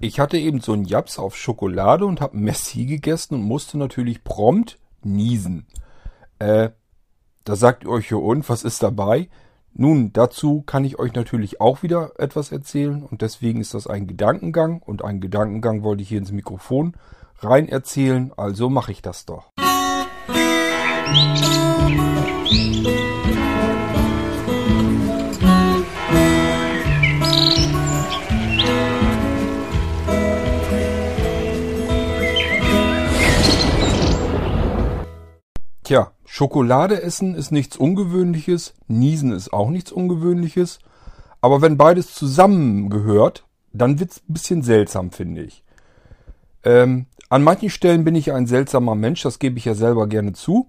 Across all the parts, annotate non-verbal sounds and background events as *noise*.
Ich hatte eben so einen Japs auf Schokolade und habe Messi gegessen und musste natürlich prompt niesen. Äh, da sagt ihr euch ja und, was ist dabei? Nun, dazu kann ich euch natürlich auch wieder etwas erzählen und deswegen ist das ein Gedankengang und einen Gedankengang wollte ich hier ins Mikrofon rein erzählen, also mache ich das doch. Tja, Schokolade essen ist nichts Ungewöhnliches, Niesen ist auch nichts Ungewöhnliches. Aber wenn beides zusammengehört, dann wird's ein bisschen seltsam, finde ich. Ähm, an manchen Stellen bin ich ein seltsamer Mensch, das gebe ich ja selber gerne zu.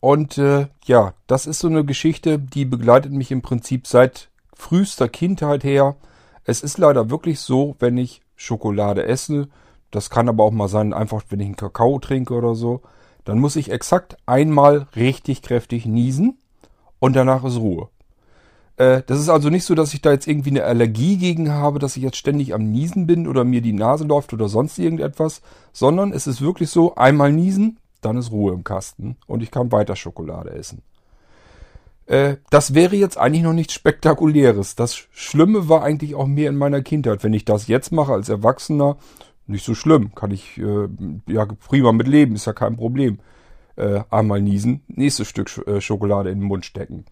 Und äh, ja, das ist so eine Geschichte, die begleitet mich im Prinzip seit frühester Kindheit her. Es ist leider wirklich so, wenn ich Schokolade esse, das kann aber auch mal sein, einfach wenn ich einen Kakao trinke oder so, dann muss ich exakt einmal richtig kräftig niesen und danach ist Ruhe. Äh, das ist also nicht so, dass ich da jetzt irgendwie eine Allergie gegen habe, dass ich jetzt ständig am Niesen bin oder mir die Nase läuft oder sonst irgendetwas, sondern es ist wirklich so, einmal niesen, dann ist Ruhe im Kasten und ich kann weiter Schokolade essen. Äh, das wäre jetzt eigentlich noch nichts Spektakuläres. Das Schlimme war eigentlich auch mehr in meiner Kindheit. Wenn ich das jetzt mache als Erwachsener, nicht so schlimm. Kann ich äh, ja prima mit leben, ist ja kein Problem. Äh, einmal niesen, nächstes Stück Sch äh, Schokolade in den Mund stecken.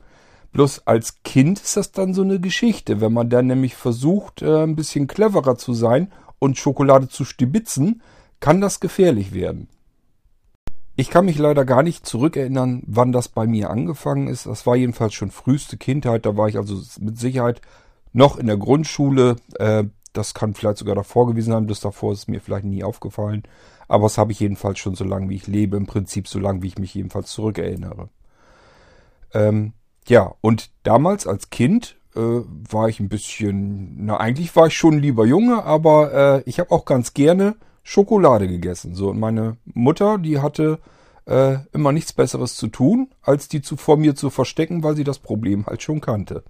Bloß als Kind ist das dann so eine Geschichte, wenn man dann nämlich versucht, äh, ein bisschen cleverer zu sein und Schokolade zu stibitzen, kann das gefährlich werden. Ich kann mich leider gar nicht zurückerinnern, wann das bei mir angefangen ist. Das war jedenfalls schon früheste Kindheit. Da war ich also mit Sicherheit noch in der Grundschule. Äh, das kann vielleicht sogar davor gewesen sein, bis davor ist es mir vielleicht nie aufgefallen. Aber das habe ich jedenfalls schon so lange, wie ich lebe. Im Prinzip so lange, wie ich mich jedenfalls zurückerinnere. Ähm, ja, und damals als Kind äh, war ich ein bisschen, na eigentlich war ich schon lieber Junge, aber äh, ich habe auch ganz gerne Schokolade gegessen. So, und meine Mutter, die hatte äh, immer nichts Besseres zu tun, als die zu, vor mir zu verstecken, weil sie das Problem halt schon kannte.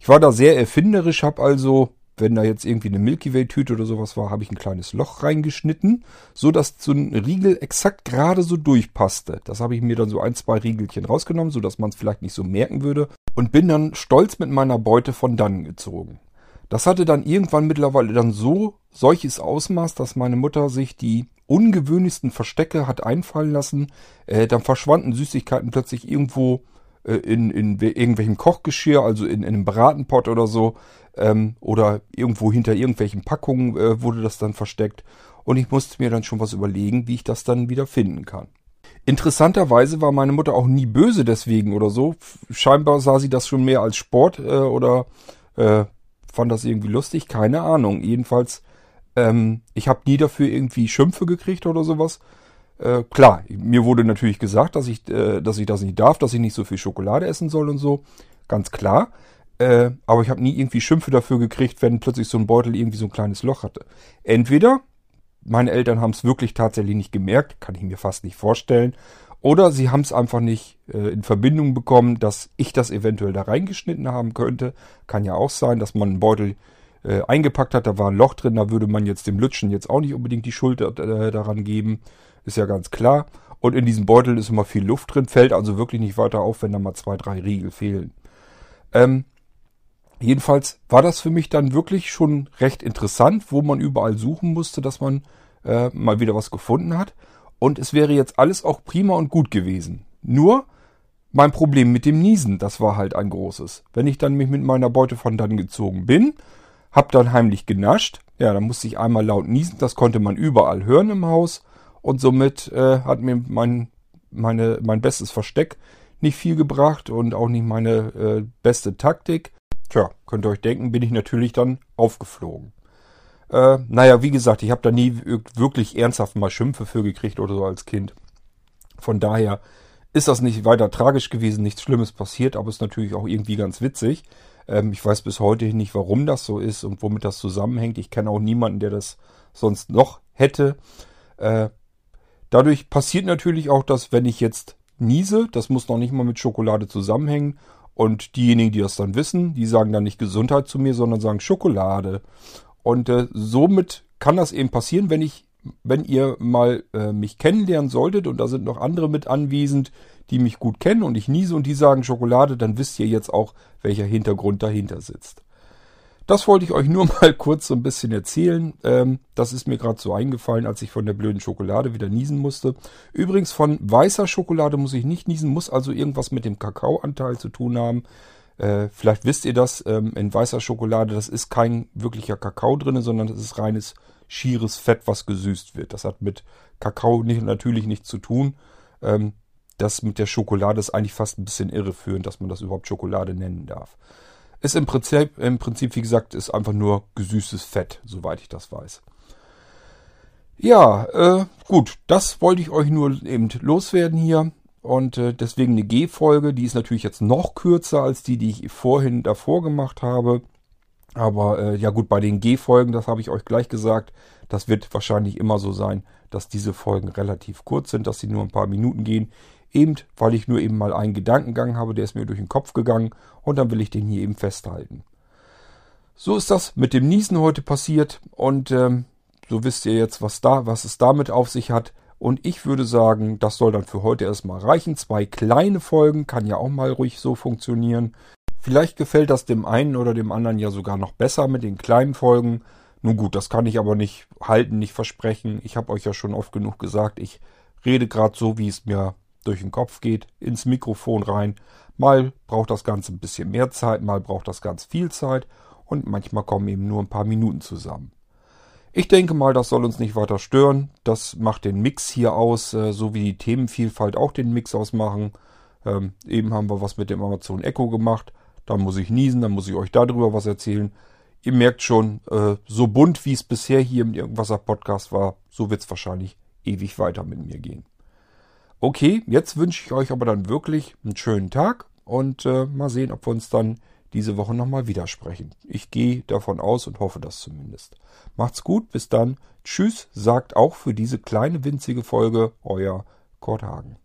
Ich war da sehr erfinderisch, habe also wenn da jetzt irgendwie eine Milky Way Tüte oder sowas war, habe ich ein kleines Loch reingeschnitten, so dass so ein Riegel exakt gerade so durchpasste. Das habe ich mir dann so ein, zwei Riegelchen rausgenommen, so dass man es vielleicht nicht so merken würde und bin dann stolz mit meiner Beute von dann gezogen. Das hatte dann irgendwann mittlerweile dann so solches Ausmaß, dass meine Mutter sich die ungewöhnlichsten Verstecke hat einfallen lassen. Äh, dann verschwanden Süßigkeiten plötzlich irgendwo in, in irgendwelchem Kochgeschirr, also in, in einem Bratenpott oder so, ähm, oder irgendwo hinter irgendwelchen Packungen äh, wurde das dann versteckt. Und ich musste mir dann schon was überlegen, wie ich das dann wieder finden kann. Interessanterweise war meine Mutter auch nie böse deswegen oder so. Scheinbar sah sie das schon mehr als Sport äh, oder äh, fand das irgendwie lustig, keine Ahnung. Jedenfalls, ähm, ich habe nie dafür irgendwie Schimpfe gekriegt oder sowas. Äh, klar, mir wurde natürlich gesagt, dass ich, äh, dass ich das nicht darf, dass ich nicht so viel Schokolade essen soll und so. Ganz klar. Äh, aber ich habe nie irgendwie Schimpfe dafür gekriegt, wenn plötzlich so ein Beutel irgendwie so ein kleines Loch hatte. Entweder meine Eltern haben es wirklich tatsächlich nicht gemerkt, kann ich mir fast nicht vorstellen. Oder sie haben es einfach nicht äh, in Verbindung bekommen, dass ich das eventuell da reingeschnitten haben könnte. Kann ja auch sein, dass man einen Beutel äh, eingepackt hat, da war ein Loch drin, da würde man jetzt dem Lutschen jetzt auch nicht unbedingt die Schuld äh, daran geben. Ist ja ganz klar. Und in diesem Beutel ist immer viel Luft drin, fällt also wirklich nicht weiter auf, wenn da mal zwei, drei Riegel fehlen. Ähm, jedenfalls war das für mich dann wirklich schon recht interessant, wo man überall suchen musste, dass man äh, mal wieder was gefunden hat. Und es wäre jetzt alles auch prima und gut gewesen. Nur mein Problem mit dem Niesen, das war halt ein großes. Wenn ich dann mich mit meiner Beute von dann gezogen bin, hab dann heimlich genascht, ja, dann musste ich einmal laut niesen, das konnte man überall hören im Haus und somit äh, hat mir mein, meine, mein bestes Versteck nicht viel gebracht und auch nicht meine äh, beste Taktik. Tja, könnt ihr euch denken, bin ich natürlich dann aufgeflogen. Äh, naja, wie gesagt, ich habe da nie wirklich ernsthaft mal Schimpfe für gekriegt oder so als Kind. Von daher ist das nicht weiter tragisch gewesen, nichts Schlimmes passiert, aber ist natürlich auch irgendwie ganz witzig. Ähm, ich weiß bis heute nicht, warum das so ist und womit das zusammenhängt. Ich kenne auch niemanden, der das sonst noch hätte. Äh, Dadurch passiert natürlich auch, dass wenn ich jetzt niese, das muss noch nicht mal mit Schokolade zusammenhängen. Und diejenigen, die das dann wissen, die sagen dann nicht Gesundheit zu mir, sondern sagen Schokolade. Und äh, somit kann das eben passieren, wenn ich, wenn ihr mal äh, mich kennenlernen solltet und da sind noch andere mit anwesend, die mich gut kennen und ich niese und die sagen Schokolade, dann wisst ihr jetzt auch, welcher Hintergrund dahinter sitzt. Das wollte ich euch nur *laughs* mal kurz so ein bisschen erzählen. Ähm, das ist mir gerade so eingefallen, als ich von der blöden Schokolade wieder niesen musste. Übrigens von weißer Schokolade muss ich nicht niesen, muss also irgendwas mit dem Kakaoanteil zu tun haben. Äh, vielleicht wisst ihr das, ähm, in weißer Schokolade, das ist kein wirklicher Kakao drin, sondern das ist reines schieres Fett, was gesüßt wird. Das hat mit Kakao nicht, natürlich nichts zu tun. Ähm, das mit der Schokolade ist eigentlich fast ein bisschen irreführend, dass man das überhaupt Schokolade nennen darf. Ist im Prinzip, im Prinzip, wie gesagt, ist einfach nur gesüßtes Fett, soweit ich das weiß. Ja, äh, gut, das wollte ich euch nur eben loswerden hier. Und äh, deswegen eine G-Folge, die ist natürlich jetzt noch kürzer als die, die ich vorhin davor gemacht habe. Aber äh, ja gut, bei den G-Folgen, das habe ich euch gleich gesagt, das wird wahrscheinlich immer so sein, dass diese Folgen relativ kurz sind, dass sie nur ein paar Minuten gehen. Eben, weil ich nur eben mal einen Gedankengang habe, der ist mir durch den Kopf gegangen und dann will ich den hier eben festhalten. So ist das mit dem Niesen heute passiert und ähm, so wisst ihr jetzt, was da, was es damit auf sich hat. Und ich würde sagen, das soll dann für heute erstmal reichen. Zwei kleine Folgen kann ja auch mal ruhig so funktionieren. Vielleicht gefällt das dem einen oder dem anderen ja sogar noch besser mit den kleinen Folgen. Nun gut, das kann ich aber nicht halten, nicht versprechen. Ich habe euch ja schon oft genug gesagt, ich rede gerade so, wie es mir durch den Kopf geht, ins Mikrofon rein. Mal braucht das Ganze ein bisschen mehr Zeit, mal braucht das ganz viel Zeit und manchmal kommen eben nur ein paar Minuten zusammen. Ich denke mal, das soll uns nicht weiter stören. Das macht den Mix hier aus, äh, so wie die Themenvielfalt auch den Mix ausmachen. Ähm, eben haben wir was mit dem Amazon Echo gemacht. Dann muss ich niesen, dann muss ich euch darüber was erzählen. Ihr merkt schon, äh, so bunt wie es bisher hier im Irgendwasser Podcast war, so wird es wahrscheinlich ewig weiter mit mir gehen. Okay, jetzt wünsche ich euch aber dann wirklich einen schönen Tag und äh, mal sehen, ob wir uns dann diese Woche nochmal widersprechen. Ich gehe davon aus und hoffe das zumindest. Macht's gut, bis dann. Tschüss, sagt auch für diese kleine winzige Folge euer Kurt Hagen.